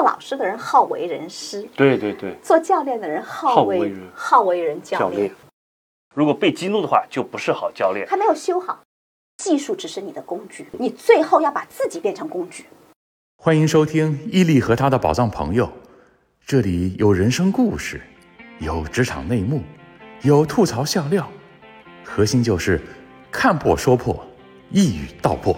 做老师的人好为人师，对对对，做教练的人好为好为人好为人教练教练。。如果被激怒的话，就不是好教练。还没有修好，技术只是你的工具，你最后要把自己变成工具。欢迎收听伊利和他的宝藏朋友，这里有人生故事，有职场内幕，有吐槽笑料，核心就是看破说破，一语道破。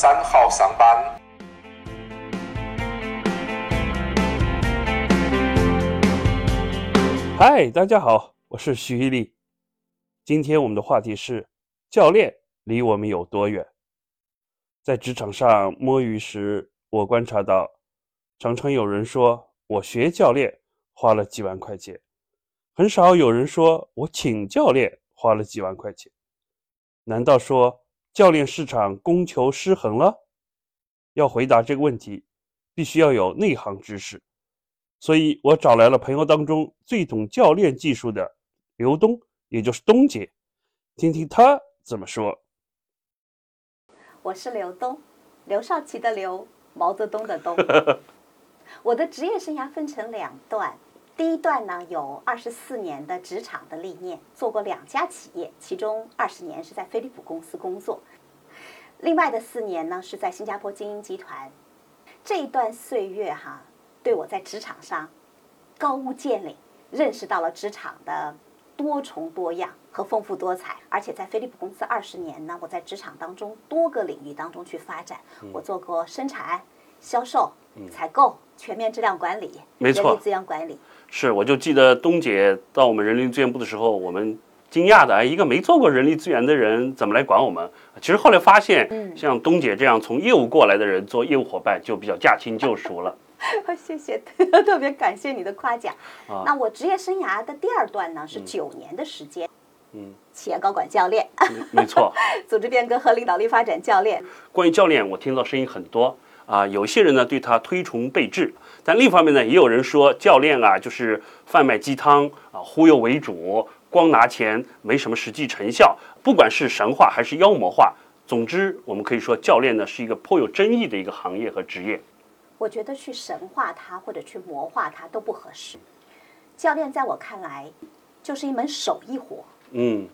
三号上班。嗨，大家好，我是徐一力。今天我们的话题是教练离我们有多远？在职场上摸鱼时，我观察到，常常有人说我学教练花了几万块钱，很少有人说我请教练花了几万块钱。难道说教练市场供求失衡了？要回答这个问题，必须要有内行知识。所以我找来了朋友当中最懂教练技术的刘东，也就是东姐，听听她怎么说。我是刘东，刘少奇的刘，毛泽东的东。我的职业生涯分成两段，第一段呢有二十四年的职场的历练，做过两家企业，其中二十年是在飞利浦公司工作，另外的四年呢是在新加坡精英集团。这一段岁月哈，对我在职场上高屋建瓴，认识到了职场的多重多样和丰富多彩。而且在飞利浦公司二十年呢，我在职场当中多个领域当中去发展，我做过生产、销售、采购、全面质量管理、人力资源管理。是，我就记得东姐到我们人力资源部的时候，我们惊讶的，哎，一个没做过人力资源的人怎么来管我们？其实后来发现，嗯像东姐这样从业务过来的人做业务伙伴，就比较驾轻就 熟了。谢谢，特别感谢你的夸奖。啊那我职业生涯的第二段呢，是九年的时间。嗯，企业高管教练、没错，组织变革和领导力发展教练，关于教练，我听到声音很多啊，有些人呢对他推崇备至，但另一方面呢，也有人说教练啊就是贩卖鸡汤啊，忽悠为主，光拿钱没什么实际成效。不管是神话还是妖魔化，总之我们可以说教练呢是一个颇有争议的一个行业和职业。我觉得去神化它或者去魔化它都不合适。教练在我看来就是一门手艺活，嗯，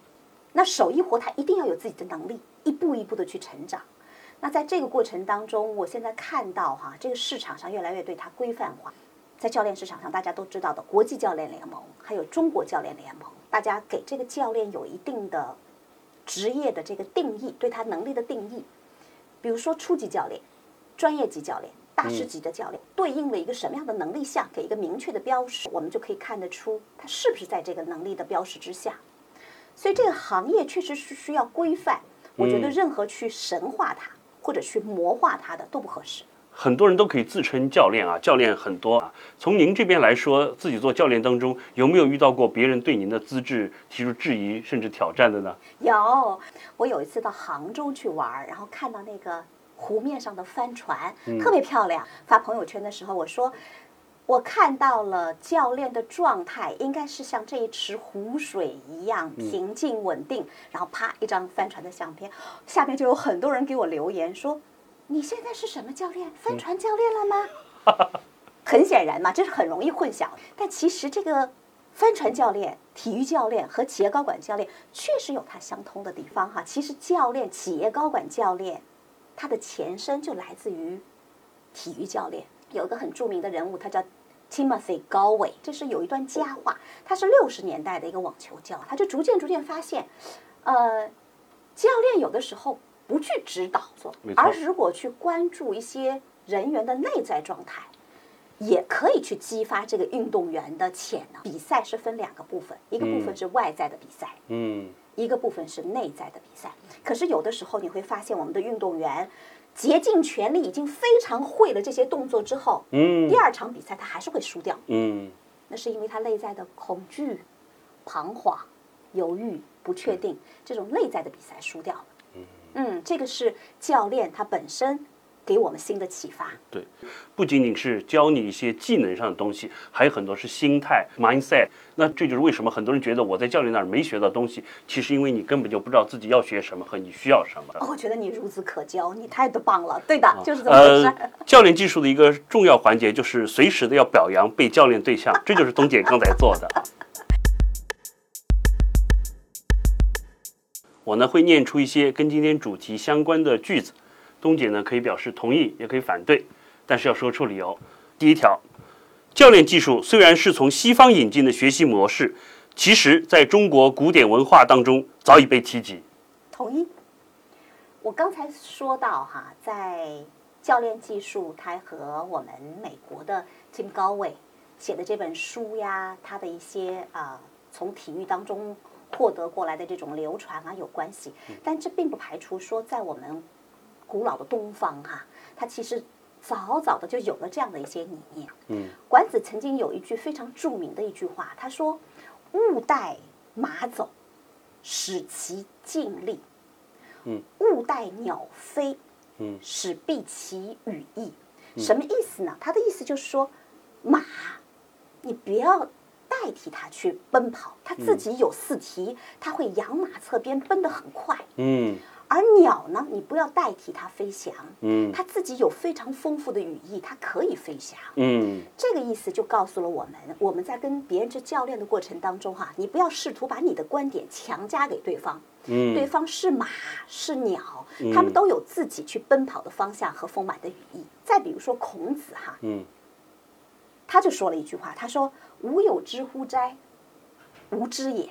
那手艺活他一定要有自己的能力，一步一步的去成长。那在这个过程当中，我现在看到哈，这个市场上越来越对它规范化。在教练市场上，大家都知道的国际教练联盟，还有中国教练联盟，大家给这个教练有一定的职业的这个定义，对他能力的定义。比如说初级教练、专业级教练、大师级的教练，对应了一个什么样的能力项，给一个明确的标识，我们就可以看得出他是不是在这个能力的标识之下。所以这个行业确实是需要规范。我觉得任何去神化它或者去魔化他的都不合适。很多人都可以自称教练啊，教练很多啊。从您这边来说，自己做教练当中有没有遇到过别人对您的资质提出质疑甚至挑战的呢？有，我有一次到杭州去玩儿，然后看到那个湖面上的帆船，特别漂亮。发朋友圈的时候，我说我看到了教练的状态，应该是像这一池湖水一样平静稳定。然后啪一张帆船的相片，下面就有很多人给我留言说：“你现在是什么教练？帆船教练了吗？” 很显然嘛，这是很容易混淆。但其实这个帆船教练、体育教练和企业高管教练确实有它相通的地方哈。其实教练、企业高管教练，它的前身就来自于体育教练。有一个很著名的人物，他叫 Timothy 高伟，这是有一段佳话。他是六十年代的一个网球教，他就逐渐逐渐发现，呃，教练有的时候不去指导做而如果去关注一些人员的内在状态。也可以去激发这个运动员的潜能。比赛是分两个部分，一个部分是外在的比赛，嗯，一个部分是内在的比赛。可是有的时候你会发现，我们的运动员竭尽全力，已经非常会了这些动作之后，嗯第二场比赛他还是会输掉。嗯，那是因为他内在的恐惧、彷徨、犹豫、不确定这种内在的比赛输掉了。嗯，这个是教练他本身给我们新的启发。对，不仅仅是教你一些技能上的东西，还有很多是心态 mindset。那这就是为什么很多人觉得我在教练那儿没学到东西，其实因为你根本就不知道自己要学什么和你需要什么。我觉得你孺子可教，你太棒了。对的，就是这么回事。呃，教练技术的一个重要环节就是随时的要表扬被教练对象，这就是东姐刚才做的。我呢会念出一些跟今天主题相关的句子，东姐呢可以表示同意，也可以反对，但是要说出理由。第一条，教练技术虽然是从西方引进的学习模式，其实在中国古典文化当中早已被提及。同意。我刚才说到哈，在教练技术，它和我们美国的 Tim 高伟写的这本书呀，他的一些啊从体育当中。获得过来的这种流传啊有关系，但这并不排除说在我们古老的东方哈，它其实早早的就有了这样的一些理念。嗯，管子曾经有一句非常著名的一句话，他说：“勿待马走，使其尽力；嗯，勿待鸟飞，嗯，使避其羽翼。”什么意思呢？他的意思就是说，马，你不要。代替它去奔跑，它自己有四蹄，它会扬马侧边，奔得很快。嗯，而鸟呢，你不要代替它飞翔。嗯，它自己有非常丰富的羽翼，它可以飞翔。嗯，这个意思就告诉了我们，我们在跟别人去教练的过程当中，哈，你不要试图把你的观点强加给对方。嗯，对方是马是鸟，他们都有自己去奔跑的方向和丰满的羽翼。再比如说孔子，哈，嗯。他就说了一句话，他说：“吾有知乎哉？无知也。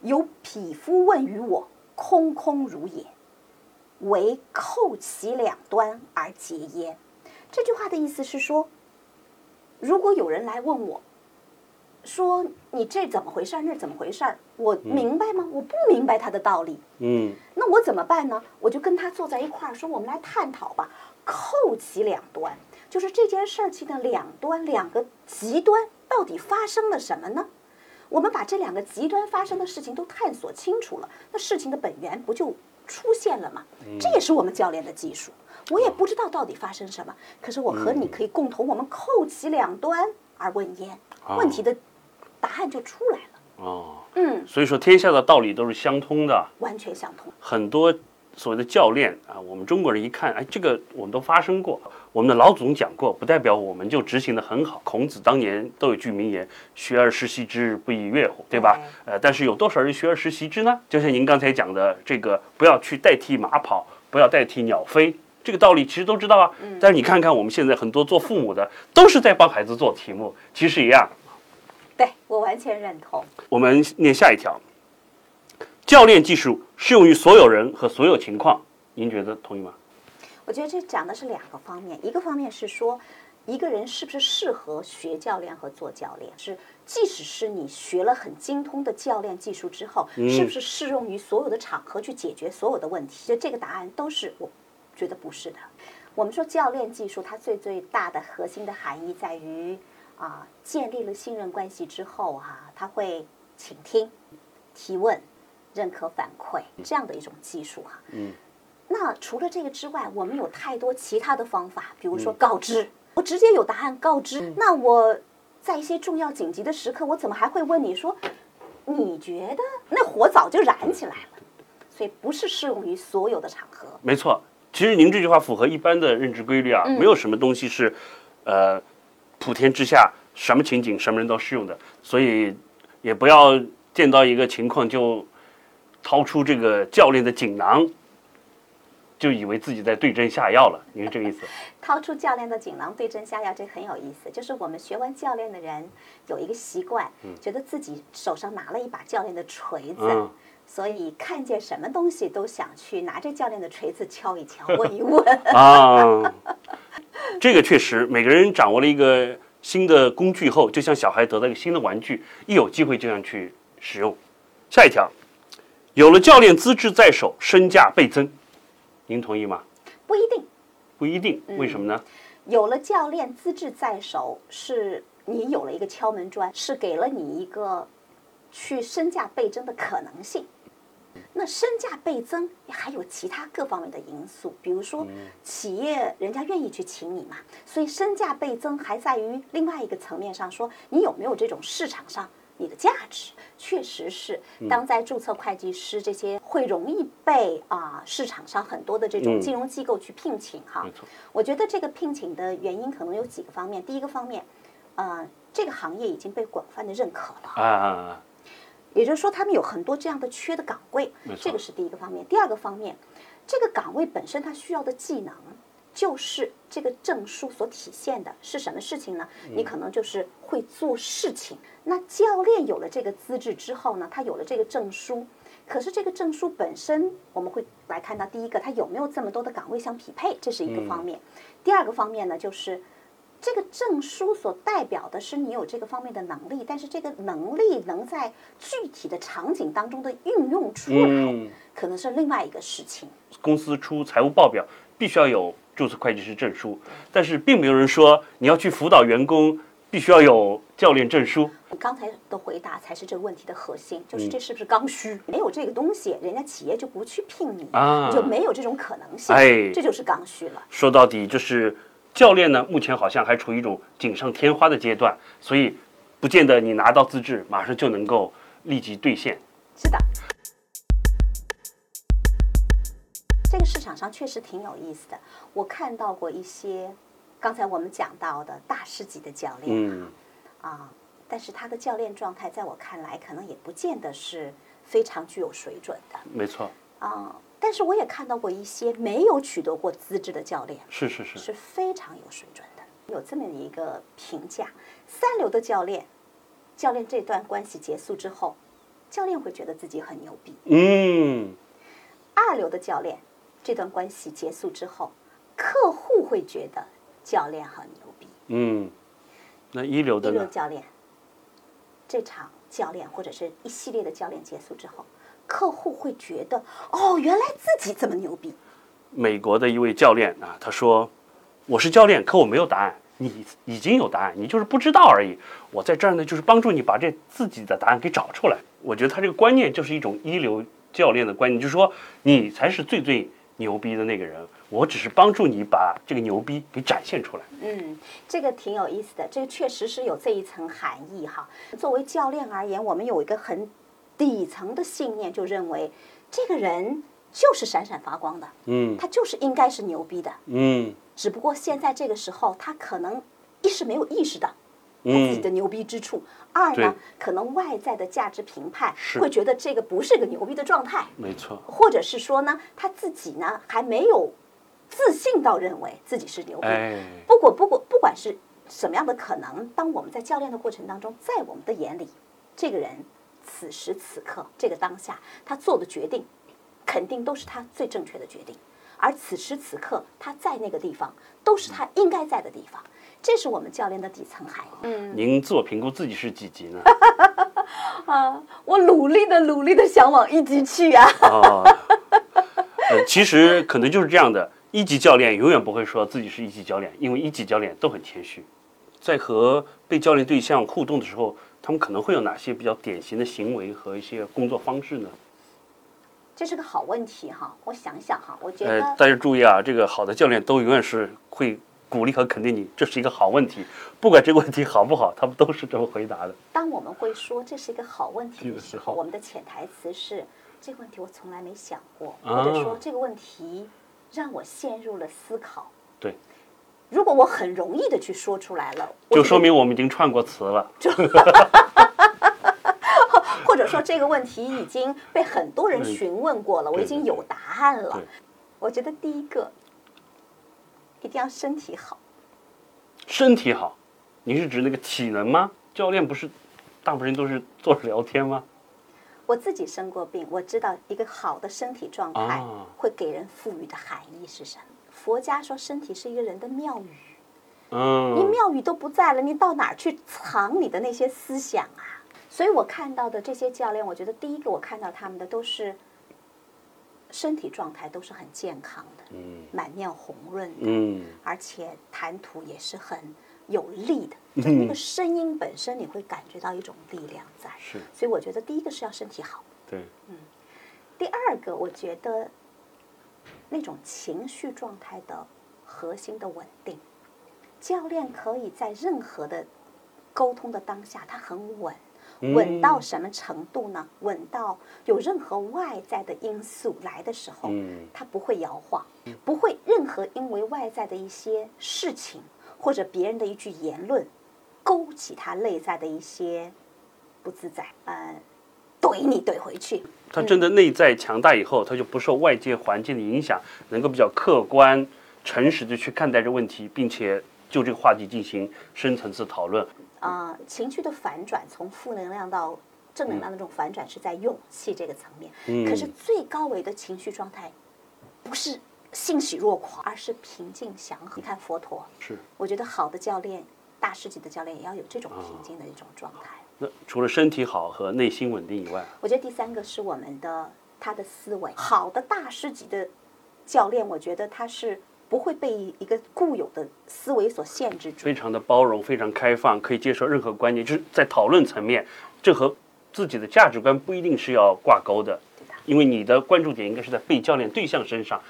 有匹夫问于我，空空如也。唯扣其两端而结焉。”这句话的意思是说，如果有人来问我，说你这怎么回事儿，那怎么回事儿，我明白吗？我不明白他的道理。嗯，那我怎么办呢？我就跟他坐在一块儿，说我们来探讨吧。扣其两端。就是这件事情的两端，两个极端到底发生了什么呢？我们把这两个极端发生的事情都探索清楚了，那事情的本源不就出现了吗？这也是我们教练的技术。我也不知道到底发生什么，可是我和你可以共同，我们扣其两端而问焉，问题的答案就出来了。哦，嗯，所以说天下的道理都是相通的，完全相通。很多所谓的教练啊，我们中国人一看，哎，这个我们都发生过。我们的老祖宗讲过，不代表我们就执行的很好。孔子当年都有句名言：“学而时习之，不亦说乎？”对吧？呃，但是有多少人学而时习之呢？就像您刚才讲的，这个不要去代替马跑，不要代替鸟飞，这个道理其实都知道啊。但是你看看我们现在很多做父母的，都是在帮孩子做题目，其实一样。对我完全认同。我们念下一条：教练技术适用于所有人和所有情况，您觉得同意吗？我觉得这讲的是两个方面，一个方面是说，一个人是不是适合学教练和做教练，是即使是你学了很精通的教练技术之后，是不是适用于所有的场合去解决所有的问题？就这个答案都是我觉得不是的。我们说教练技术，它最最大的核心的含义在于啊，建立了信任关系之后哈，他会倾听、提问、认可反馈这样的一种技术哈。嗯。那除了这个之外，我们有太多其他的方法，比如说告知，我直接有答案告知。那我在一些重要紧急的时刻，我怎么还会问你说，你觉得那火早就燃起来了？所以不是适用于所有的场合。没错，其实您这句话符合一般的认知规律啊，没有什么东西是，呃，普天之下什么情景什么人都适用的，所以也不要见到一个情况就掏出这个教练的锦囊。就以为自己在对症下药了，你是这个意思？掏出教练的锦囊对症下药，这很有意思。就是我们学完教练的人有一个习惯，觉得自己手上拿了一把教练的锤子，所以看见什么东西都想去拿着教练的锤子敲一敲、问一问。啊，这个确实，每个人掌握了一个新的工具后，就像小孩得到一个新的玩具，一有机会就想去使用。下一条，有了教练资质在手，身价倍增。您同意吗？不一定，不一定。为什么呢？有了教练资质在手，是你有了一个敲门砖，是给了你一个去身价倍增的可能性。那身价倍增还有其他各方面的因素，比如说企业人家愿意去请你嘛，所以身价倍增还在于另外一个层面上说，你有没有这种市场上你的价值？确实是，当在注册会计师这些会容易被啊市场上很多的这种金融机构去聘请哈。没错，我觉得这个聘请的原因可能有几个方面。第一个方面，呃，这个行业已经被广泛的认可了。啊啊啊！也就是说，他们有很多这样的缺的岗位这个是第一个方面。第二个方面，这个岗位本身它需要的技能，就是这个证书所体现的是什么事情呢？你可能就是会做事情。那教练有了这个资质之后呢，他有了这个证书，可是这个证书本身，我们会来看到第一个，它有没有这么多的岗位相匹配，这是一个方面。第二个方面呢，就是。这个证书所代表的是你有这个方面的能力，但是这个能力能在具体的场景当中的运用出来，嗯可能是另外一个事情。公司出财务报表必须要有注册会计师证书，但是并没有人说你要去辅导员工必须要有教练证书。你刚才的回答才是这个问题的核心，嗯就是这是不是刚需？没有这个东西，人家企业就不去聘你，啊你就没有这种可能性，哎这就是刚需了。说到底就是教练呢，目前好像还处于一种锦上添花的阶段，所以不见得你拿到资质马上就能够立即兑现。是的，场上确实挺有意思的。我看到过一些刚才我们讲到的大师级的教练嗯啊，但是他的教练状态在我看来，可能也不见得是非常具有水准的没错，啊。但是我也看到过一些没有取得过资质的教练，是是是，是非常有水准的。有这么一个评价：三流的教练，教练这段关系结束之后，教练会觉得自己很牛逼；嗯，二流的教练，这段关系结束之后，客户会觉得教练很牛逼。嗯，那一流的教练，这场教练或者是一系列的教练结束之后，客户会觉得哦，原来自己这么牛逼。美国的一位教练啊，他说：“我是教练，可我没有答案，你已经有答案，你就是不知道而已。我在这儿呢，就是帮助你把这自己的答案给找出来。”我觉得他这个观念就是一种一流教练的观念，就是说你才是最最牛逼的那个人，我只是帮助你把这个牛逼给展现出来。嗯，这个挺有意思的，这个确实是有这一层含义哈。作为教练而言，我们有一个很底层的信念，就认为这个人就是闪闪发光的，嗯他就是应该是牛逼的。嗯只不过现在这个时候，他可能一时没有意识到他自己嗯的牛逼之处，二呢，可能外在的价值评判会觉得这个不是个牛逼的状态，没错，或者是说呢，他自己呢还没有自信到认为自己是牛逼。哎，不过不过不管是什么样的可能，当我们在教练的过程当中，在我们的眼里，这个人此时此刻这个当下他做的决定，肯定都是他最正确的决定。而此时此刻他在那个地方，都是他应该在的地方。这是我们教练的底层含义。嗯您自我评估自己是几级呢？啊，我努力的努力的想往一级去啊。啊，呃，其实可能就是这样的。一级教练永远不会说自己是一级教练，因为一级教练都很谦虚。在和被教练对象互动的时候，他们可能会有哪些比较典型的行为和一些工作方式呢？这是个好问题哈，我想想哈，我觉呃，得大家注意啊，这个好的教练都永远是会鼓励和肯定你，这是一个好问题。不管这个问题好不好，他们都是这么回答的。当我们会说这是一个好问题的时候，我们的潜台词是这个问题我从来没想过，啊或者说这个问题让我陷入了思考。对，如果我很容易的去说出来了，就说明我们已经串过词了。或者说这个问题已经被很多人嗯询问过了，我已经有答案了。我觉得第一个一定要身体好。身体好，你是指那个体能吗？教练不是大部分人都是坐着聊天吗？我自己生过病，我知道一个好的身体状态啊会给人赋予的含义是什么。佛家说身体是一个人的庙宇，嗯你嗯，庙宇都不在了，你到哪儿去藏你的那些思想啊？所以我看到的这些教练，我觉得第一个我看到他们的都是身体状态都是很健康的，嗯满面红润的，嗯而且谈吐也是很有力的，就那个声音本身你会感觉到一种力量在。是所以我觉得第一个是要身体好。对，嗯第二个，我觉得那种情绪状态的核心的稳定，教练可以在任何的沟通的当下，他很稳。稳到什么程度呢？稳到有任何外在的因素来的时候，他不会摇晃，不会任何因为外在的一些事情或者别人的一句言论，勾起他内在的一些不自在，呃，怼你怼回去。他真的内在强大以后，他就不受外界环境的影响，能够比较客观、诚实的去看待这问题，并且就这个话题进行深层次讨论。啊，情绪的反转，从负能量到正能量的这种反转，是在勇气这个层面。可是最高维的情绪状态，不是欣喜若狂，而是平静祥和。你看佛陀，是我觉得好的教练，大师级的教练也要有这种平静的一种状态。那除了身体好和内心稳定以外，我觉得第三个是我们的他的思维。好的大师级的教练，我觉得他是。不会被一个固有的思维所限制住，非常的包容，非常开放，可以接受任何观念。就是在讨论层面，这和自己的价值观不一定是要挂钩的，因为你的关注点应该是在被教练对象身上。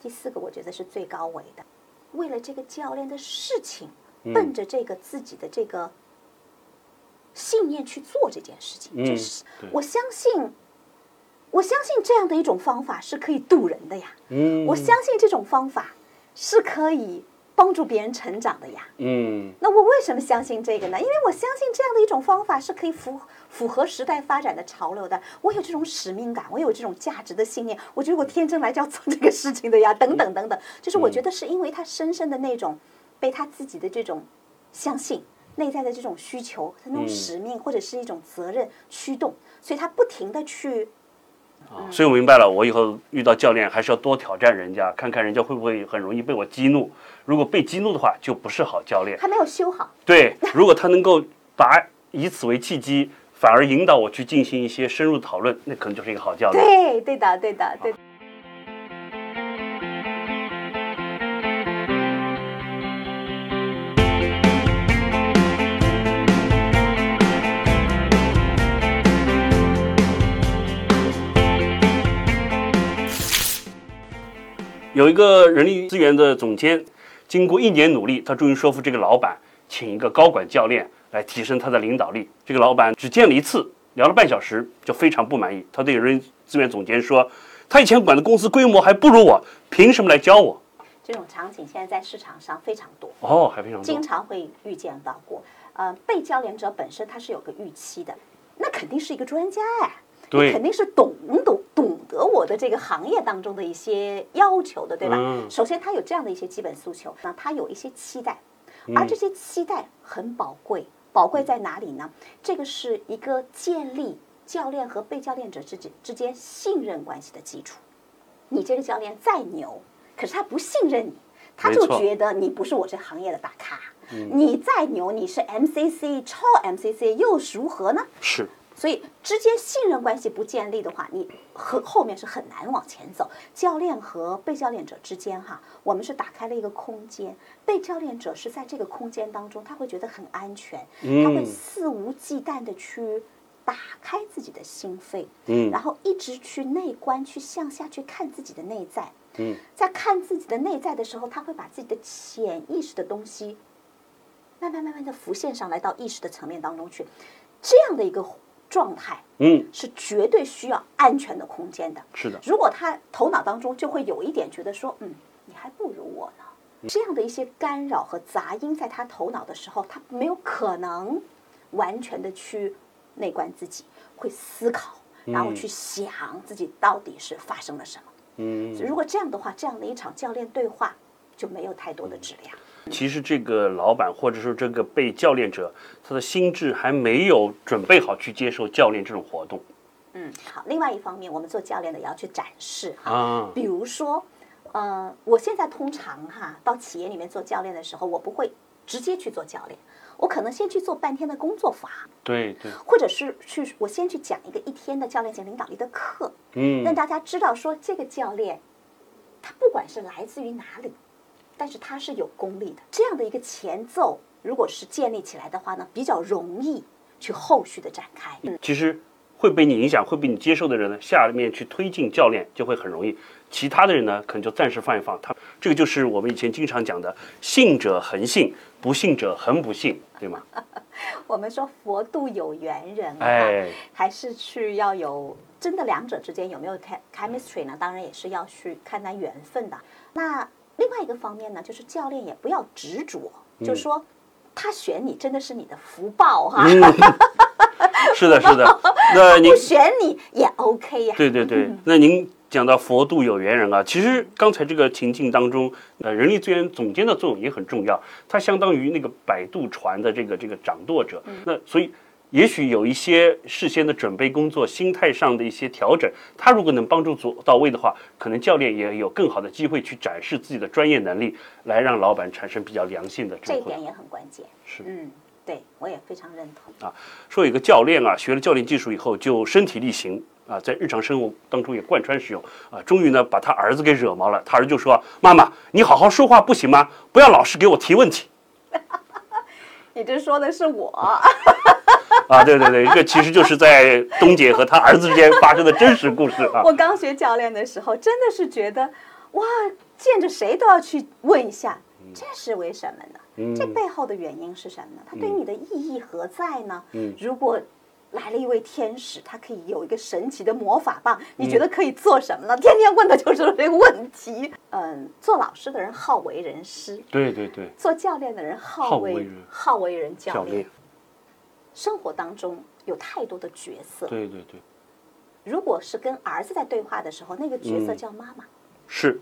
第四个，我觉得是最高维的，为了这个教练的事情，奔着这个自己的这个信念去做这件事情，就是我相信。我相信这样的一种方法是可以渡人的呀。嗯，我相信这种方法是可以帮助别人成长的呀。嗯，那我为什么相信这个呢？因为我相信这样的一种方法是可以符符合时代发展的潮流的。我有这种使命感，我有这种价值的信念。我觉得我天生来就要做这个事情的呀。等等等等，就是我觉得是因为他深深的那种被他自己的这种相信内在的这种需求、他那种使命或者是一种责任驱动，所以他不停的去。所以我明白了，我以后遇到教练还是要多挑战人家，看看人家会不会很容易被我激怒。如果被激怒的话，就不是好教练。还没有修好。对，如果他能够把以此为契机，反而引导我去进行一些深入讨论，那可能就是一个好教练。对，对的，对的，对。有一个人力资源的总监，经过一年努力，他终于说服这个老板，请一个高管教练来提升他的领导力。这个老板只见了一次，聊了半小时，就非常不满意。他对人力资源总监说：“他以前管的公司规模还不如我，凭什么来教我？”这种场景现在在市场上非常多哦，还非常多，经常会遇见到过。呃，被教练者本身他是有个预期的，那肯定是一个专家哎。你肯定是懂懂懂得我的这个行业当中的一些要求的，对吧？首先，他有这样的一些基本诉求，那他有一些期待，而这些期待很宝贵。宝贵在哪里呢？这个是一个建立教练和被教练者之间之间信任关系的基础。你这个教练再牛，可是他不信任你，他就觉得你不是我这行业的大咖。你再牛，你是 MCC 超 MCC 又如何呢？是。所以，之间信任关系不建立的话，你和后面是很难往前走。教练和被教练者之间，哈，我们是打开了一个空间。被教练者是在这个空间当中，他会觉得很安全，他会肆无忌惮的去打开自己的心扉，嗯，然后一直去内观，去向下去看自己的内在，嗯，在看自己的内在的时候，他会把自己的潜意识的东西，慢慢慢慢的浮现上来到意识的层面当中去，这样的一个。状态，嗯，是绝对需要安全的空间的。是的，如果他头脑当中就会有一点觉得说，嗯，你还不如我呢，这样的一些干扰和杂音在他头脑的时候，他没有可能完全的去内观自己，会思考，然后去想自己到底是发生了什么。嗯，如果这样的话，这样的一场教练对话就没有太多的质量。其实这个老板或者说这个被教练者，他的心智还没有准备好去接受教练这种活动。嗯，好。另外一方面，我们做教练的也要去展示哈，比如说，呃，我现在通常哈到企业里面做教练的时候，我不会直接去做教练，我可能先去做半天的工作坊，对对，或者是去我先去讲一个一天的教练型领导力的课，嗯，让大家知道说这个教练，他不管是来自于哪里。但是它是有功力的，这样的一个前奏，如果是建立起来的话呢，比较容易去后续的展开。嗯其实会被你影响、会被你接受的人呢，下面去推进教练就会很容易。其他的人呢，可能就暂时放一放。他这个就是我们以前经常讲的“信者恒信，不信者恒不信”，对吗？我们说佛度有缘人啊，哎，还是去要有真的两者之间有没有 chem- chemistry 呢？当然也是要去看他缘分的。那另外一个方面呢，就是教练也不要执着，嗯。就说他选你真的是你的福报哈，嗯，是的，是的。那 您不选你也 OK 呀、对对对，那您讲到佛度有缘人啊，其实刚才这个情境当中，呃，人力资源总监的作用也很重要，它相当于那个摆渡船的这个这个掌舵者。那所以，也许有一些事先的准备工作、心态上的一些调整，他如果能帮助做到位的话，可能教练也有更好的机会去展示自己的专业能力，来让老板产生比较良性的这这一点也很关键。是嗯，对我也非常认同啊。说有个教练啊，学了教练技术以后就身体力行啊，在日常生活当中也贯穿使用啊，终于呢把他儿子给惹毛了。他儿子就说：“妈妈，你好好说话不行吗？不要老是给我提问题 你这说的是我，啊！”对对对，这其实就是在东姐和她儿子之间发生的真实故事啊。我刚学教练的时候，真的是觉得，哇，见着谁都要去问一下，这是为什么呢？嗯这背后的原因是什么呢？它对你的意义何在呢？嗯如果来了一位天使，他可以有一个神奇的魔法棒，你觉得可以做什么呢？天天问的就是这个问题。嗯，做老师的人好为人师，对对对，做教练的人好为好为人好为人教练教练。，生活当中有太多的角色，对对对，如果是跟儿子在对话的时候，那个角色嗯。叫妈妈。是。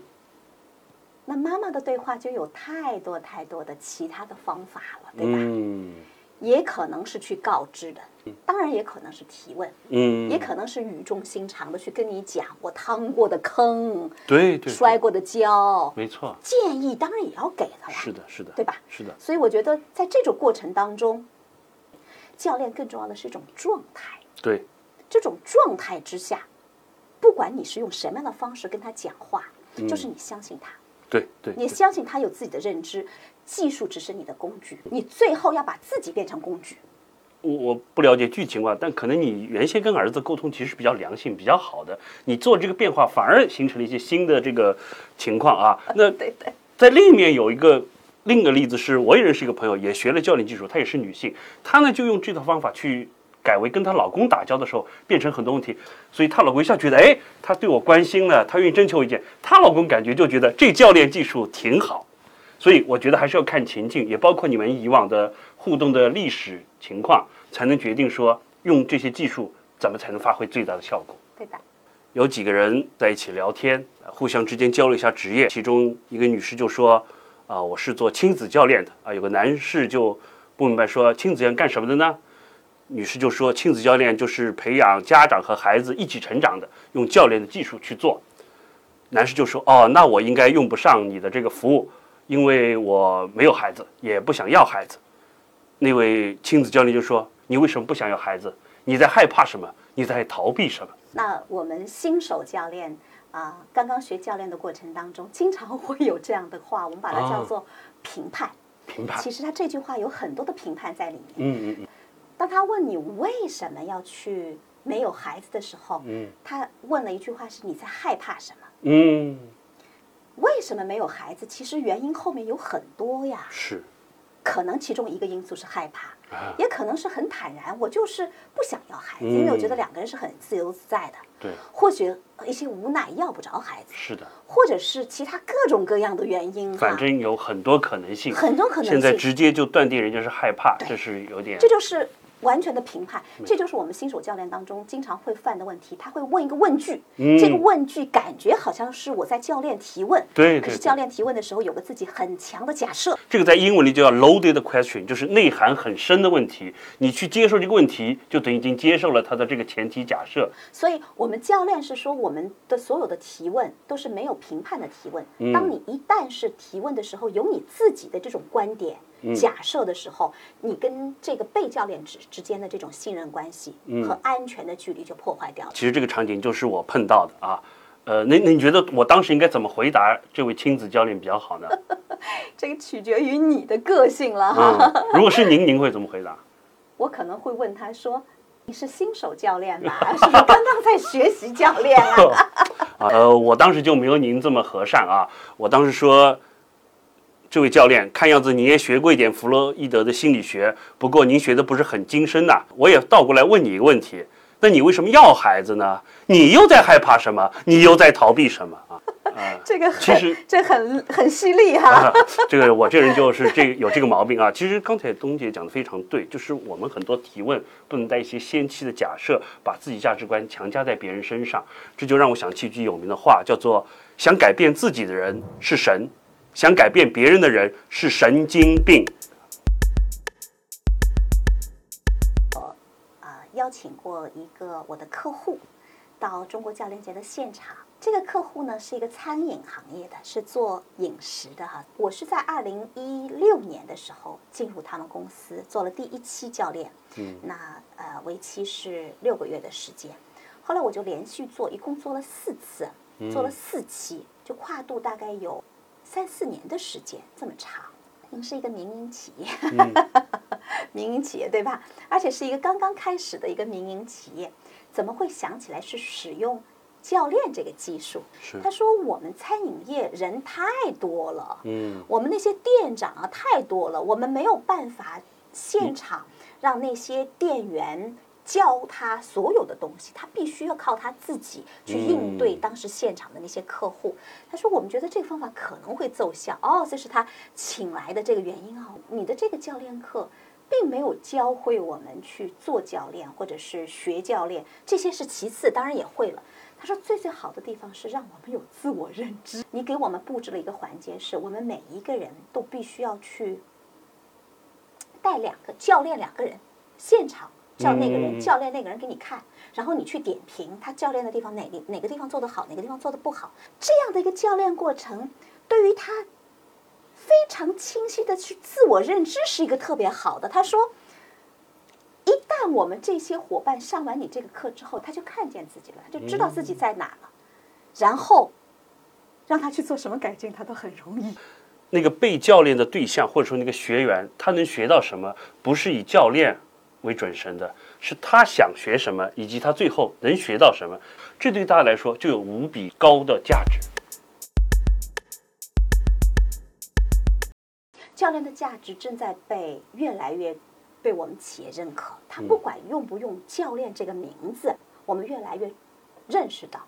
那妈妈的对话就有太多太多的其他的方法了，对吧？嗯。也可能是去告知的，当然也可能是提问，嗯，也可能是语重心长的去跟你讲我趟过的坑、对对摔，过的跤，没错，建议当然也要给的啦，是的，是的，对吧？是的，所以我觉得在这种过程当中，教练更重要的是一种状态。对，这种状态之下，不管你是用什么样的方式跟他讲话，嗯就是你相信他，对对，你相信他有自己的认知，技术只是你的工具，你最后要把自己变成工具。我我不了解具体情况，但可能你原先跟儿子沟通其实比较良性、比较好的，你做这个变化反而形成了一些新的这个情况啊。那对对，在另一面有一个另一个例子是，我也认识一个朋友，也学了教练技术，她也是女性，她呢就用这套方法去改为跟她老公打交的时候，变成很多问题，所以她老公一下觉得，哎，她对我关心了，她愿意征求意见，她老公感觉就觉得这教练技术挺好。所以我觉得还是要看情境，也包括你们以往的互动的历史情况，才能决定说用这些技术怎么才能发挥最大的效果。对的，有几个人在一起聊天，呃互相之间交流一下职业。其中一个女士就说：“啊、我是做亲子教练的。”啊，有个男士就不明白说：“亲子教练干什么的呢？”女士就说：“亲子教练就是培养家长和孩子一起成长的，用教练的技术去做。”男士就说：“哦，那我应该用不上你的这个服务，因为我没有孩子，也不想要孩子。”那位亲子教练就说：“你为什么不想要孩子？你在害怕什么？你在逃避什么？”那我们新手教练啊、刚刚学教练的过程当中，经常会有这样的话，我们把它叫哦做评判。评判。其实他这句话有很多的评判在里面。嗯嗯嗯。当他问你为什么要去没有孩子的时候，嗯他问了一句话是你在害怕什么？嗯，为什么没有孩子？其实原因后面有很多呀，是可能其中一个因素是害怕，啊，也可能是很坦然，我就是不想要孩子，嗯因为我觉得两个人是很自由自在的。对，或许一些无奈要不着孩子，是的，或者是其他各种各样的原因哈。反正有很多可能性。很多可能性现在直接就断定人家是害怕，这是有点这就是完全的评判，嗯这就是我们新手教练当中经常会犯的问题。他会问一个问句，嗯这个问句感觉好像是我在教练提问，对对对可是教练提问的时候有个自己很强的假设，这个在英文里就叫 loaded question，就是内涵很深的问题。你去接受这个问题，就等于已经接受了他的这个前提假设。所以我们教练是说我们的所有的提问都是没有评判的提问。嗯当你一旦是提问的时候，有你自己的这种观点。嗯假设的时候，你跟这个被教练之之间的这种信任关系嗯和安全的距离就破坏掉了。其实这个场景就是我碰到的啊。呃，那那你觉得我当时应该怎么回答这位亲子教练比较好呢？这个取决于你的个性了哈。嗯，如果是您，您会怎么回答？我可能会问他说：“你是新手教练吧？是不是刚刚在学习教练啊？啊，呃，我当时就没有您这么和善啊。我当时说，这位教练，看样子你也学过一点弗洛伊德的心理学，不过您学的不是很精深呐。我也倒过来问你一个问题：那你为什么要孩子呢？你又在害怕什么？你又在逃避什么啊？啊，这个其实这很很犀利哈、啊，这个我这人就是这个有这个毛病啊。其实刚才东姐讲的非常对，就是我们很多提问不能带一些先期的假设，把自己价值观强加在别人身上。这就让我想起一句有名的话，叫做“想改变自己的人是神，想改变别人的人是神经病”。呃，邀请过一个我的客户到中国教练节的现场。这个客户呢是一个餐饮行业的，是做饮食的哈。我是在二零一六年的时候进入他们公司，做了第一期教练。嗯，那呃为期是六个月的时间。后来我就连续做，一共做了四次，做了四期，就跨度大概有三四年的时间，这么长。您是一个民营企业，民营企业对吧？而且是一个刚刚开始的一个民营企业，怎么会想起来是使用教练这个技术？是他说我们餐饮业人太多了，嗯我们那些店长啊太多了，我们没有办法现场让那些店员教他所有的东西，他必须要靠他自己去应对嗯当时现场的那些客户。他说我们觉得这个方法可能会奏效，哦，这是他请来的这个原因啊。你的这个教练课。并没有教会我们去做教练或者是学教练，这些是其次，当然也会了。他说最最好的地方是让我们有自我认知。你给我们布置了一个环节，是我们每一个人都必须要去带两个教练，两个人现场叫那个人、嗯教练那个人给你看，然后你去点评他教练的地方哪里哪个地方做得好，哪个地方做得不好。这样的一个教练过程，对于他非常清晰的去自我认知是一个特别好的。他说。一旦我们这些伙伴上完你这个课之后，他就看见自己了，他就知道自己在哪了，然后让他去做什么改进，他都很容易。那个被教练的对象或者说那个学员，他能学到什么，不是以教练为准绳的，是他想学什么，以及他最后能学到什么，这对大家来说就有无比高的价值。教练的价值正在被越来越被我们企业认可。他不管用不用“教练”这个名字，我们越来越认识到，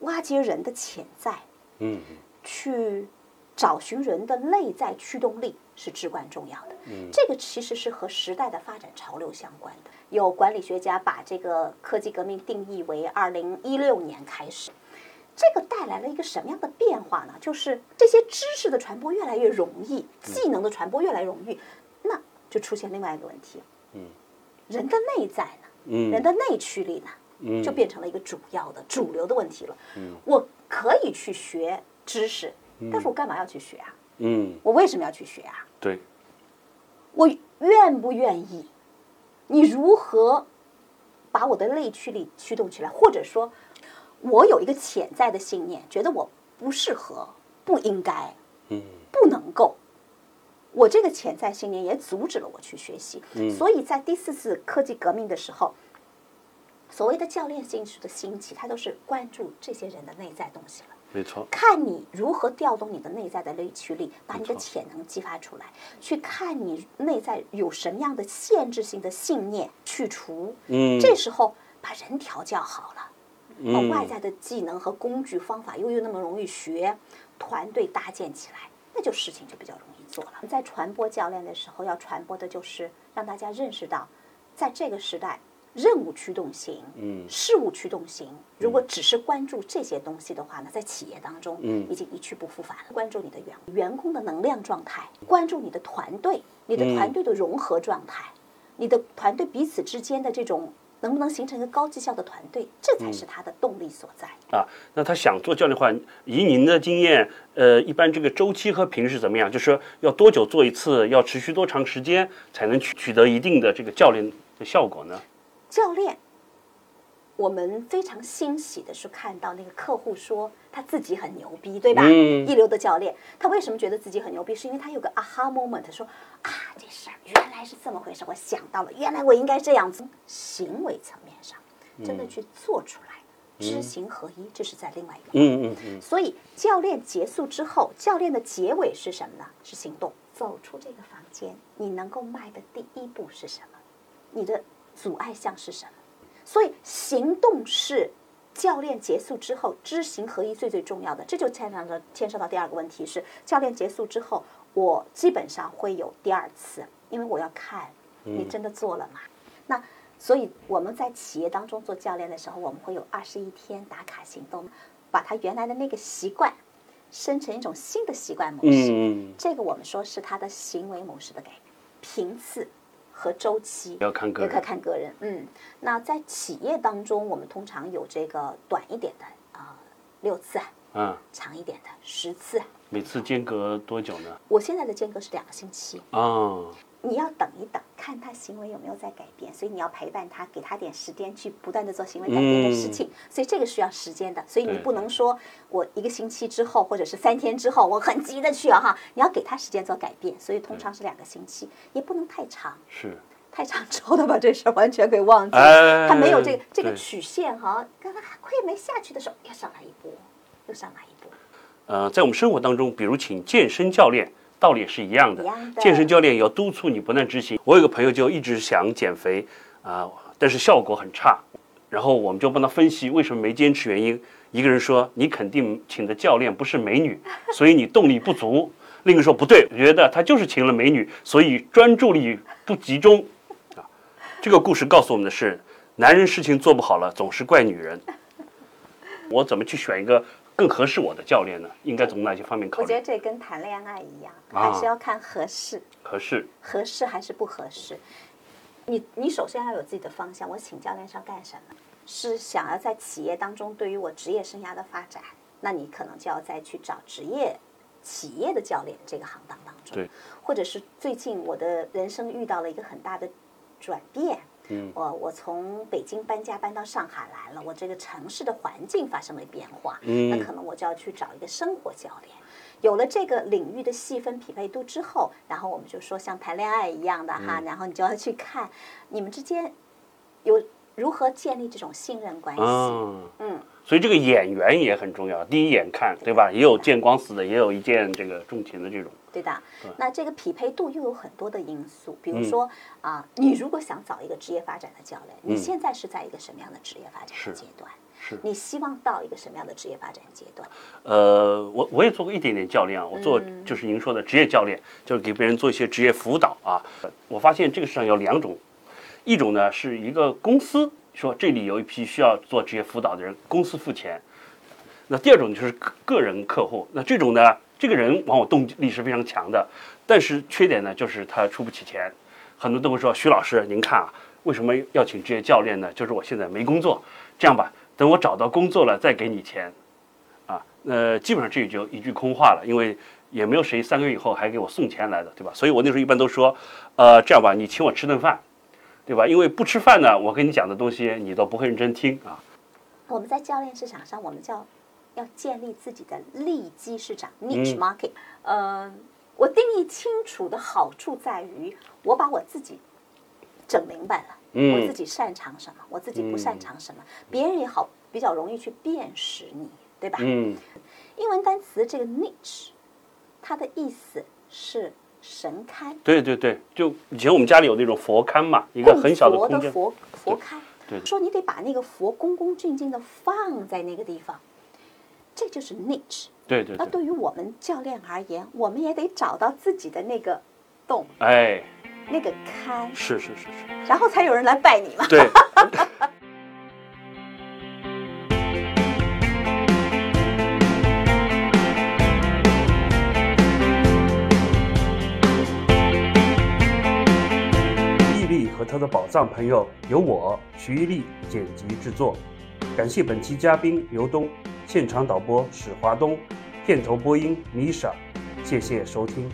挖掘人的潜在，嗯去找寻人的内在驱动力是至关重要的。这个其实是和时代的发展潮流相关的。有管理学家把这个科技革命定义为二零一六年开始。这个带来了一个什么样的变化呢？就是这些知识的传播越来越容易，技能的传播越来越容易，那就出现另外一个问题，嗯，人的内在呢，嗯人的内驱力呢，嗯就变成了一个主要的、主流的问题了。嗯我可以去学知识，但是我干嘛要去学啊？嗯，我为什么要去学啊？对，我愿不愿意？你如何把我的内驱力驱动起来？或者说，我有一个潜在的信念，觉得我不适合、不应该、嗯不能够。我这个潜在信念也阻止了我去学习。嗯所以在第四次科技革命的时候，所谓的教练性质的兴起，它都是关注这些人的内在东西了。没错，看你如何调动你的内在的内驱力，把你的潜能激发出来，去看你内在有什么样的限制性的信念去除。嗯这时候把人调教好了，把嗯外在的技能和工具方法又又那么容易学，团队搭建起来，那就事情就比较容易做了。在传播教练的时候，要传播的就是让大家认识到，在这个时代。任务驱动型，嗯事务驱动型，如果只是关注这些东西的话呢，在企业当中，嗯已经一去不复返了。关注你的员员工的能量状态，关注你的团队，你的嗯团队的融合状态，你的团队彼此之间的这种能不能形成一个高绩效的团队，这才是他的动力所在。啊，那他想做教练的话，以您的经验，呃，一般这个周期和频率是怎么样？就是说要多久做一次，要持续多长时间才能取取得一定的这个教练的效果呢？教练我们非常欣喜的是看到那个客户说他自己很牛逼，对吧？嗯一流的教练，他为什么觉得自己很牛逼？是因为他有个 aha moment，说啊，这事儿原来是这么回事，我想到了，原来我应该这样子。行为层面上，真的去做出来，知行合一，这是在另外一个。嗯嗯嗯，所以教练结束之后，教练的结尾是什么呢？是行动。走出这个房间，你能够迈的第一步是什么？你的阻碍项是什么？所以行动是教练结束之后知行合一最最重要的。这就牵扯到牵涉到第二个问题是，教练结束之后，我基本上会有第二次，因为我要看你真的做了吗？那所以我们在企业当中做教练的时候，我们会有二十一天打卡行动，把他原来的那个习惯生成一种新的习惯模式。嗯，这个我们说是他的行为模式的改变，频次和周期要看个人，看个人。嗯，那在企业当中，我们通常有这个短一点的啊、六次，嗯，长一点的十次。每次间隔多久呢？我现在的间隔是两个星期，啊，你要等一等，看他行为有没有在改变，所以你要陪伴他，给他点时间去不断的做行为改变的事情，所以这个需要时间的，所以你不能说我一个星期之后或者是三天之后我很急的去啊哈，你要给他时间做改变，所以通常是两个星期，也不能太长，是，太长之后他把这事儿完全给忘记。了，哎他没有这个这个曲线哈，刚刚还快没下去的时候又上来一波，又上来一波，呃，在我们生活当中，比如请健身教练，道理也是一样的。健身教练也要督促你不断执行。我有个朋友就一直想减肥啊、但是效果很差，然后我们就帮他分析为什么没坚持原因。一个人说你肯定请的教练不是美女，所以你动力不足。另一个说不对，我觉得他就是请了美女，所以专注力不集中。啊，这个故事告诉我们的是，男人事情做不好了，总是怪女人。我怎么去选一个更合适我的教练呢？应该从哪些方面考虑我觉得？这跟谈恋爱一样，啊还是要看合适。合适，合适还是不合适？你你首先要有自己的方向。我请教练是要干什么？是想要在企业当中对于我职业生涯的发展，那你可能就要再去找职业企业的教练这个行当当中。对，或者是最近我的人生遇到了一个很大的转变。嗯。我我从北京搬家搬到上海来了，我这个城市的环境发生了变化，嗯。那可能我就要去找一个生活教练。有了这个领域的细分匹配度之后，然后我们就说像谈恋爱一样的嗯。哈，然后你就要去看你们之间有如何建立这种信任关系。嗯，嗯，所以这个眼缘也很重要，第一眼看，对吧？也有见光死的，也有一见这个钟情的这种。对的。那这个匹配度又有很多的因素，比如嗯说啊、你如果想找一个职业发展的教练，你嗯现在是在一个什么样的职业发展的阶段？是你希望到一个什么样的职业发展阶段？呃，我我也做过一点点教练啊，我做嗯就是您说的职业教练，就是给别人做一些职业辅导啊。我发现这个市场有两种，一种呢是一个公司说这里有一批需要做职业辅导的人，公司付钱。那第二种就是个个人客户，那这种呢，这个人往往动力是非常强的，但是缺点呢就是他出不起钱。很多都会说，徐老师，您看啊，为什么要请职业教练呢？就是我现在没工作，这样吧，等我找到工作了再给你钱。啊，那基本上这就一句空话了，因为也没有谁三个月以后还给我送钱来的，对吧？所以我那时候一般都说，呃，这样吧，你请我吃顿饭，对吧？因为不吃饭呢，我跟你讲的东西你都不会认真听啊。我们在教练市场上，我们叫要建立自己的利基市场 （niche 嗯 market）。嗯、我定义清楚的好处在于，我把我自己整明白了，嗯我自己擅长什么，我自己不擅长什么，别人也好比较容易去辨识你，对吧？嗯，英文单词这个 niche，它的意思是神龛，对对对，就以前我们家里有那种佛龛嘛，一个很小的佛空间。佛佛龛。对说你得把那个佛恭恭敬敬的放在那个地方，这就是 niche。对对对，那对于我们教练而言，我们也得找到自己的那个洞、哎，那个龛，是是是是，然后才有人来拜你嘛。对。他的宝藏朋友由我徐一力剪辑制作，感谢本期嘉宾刘东，现场导播史华东，片头播音米莎，谢谢收听。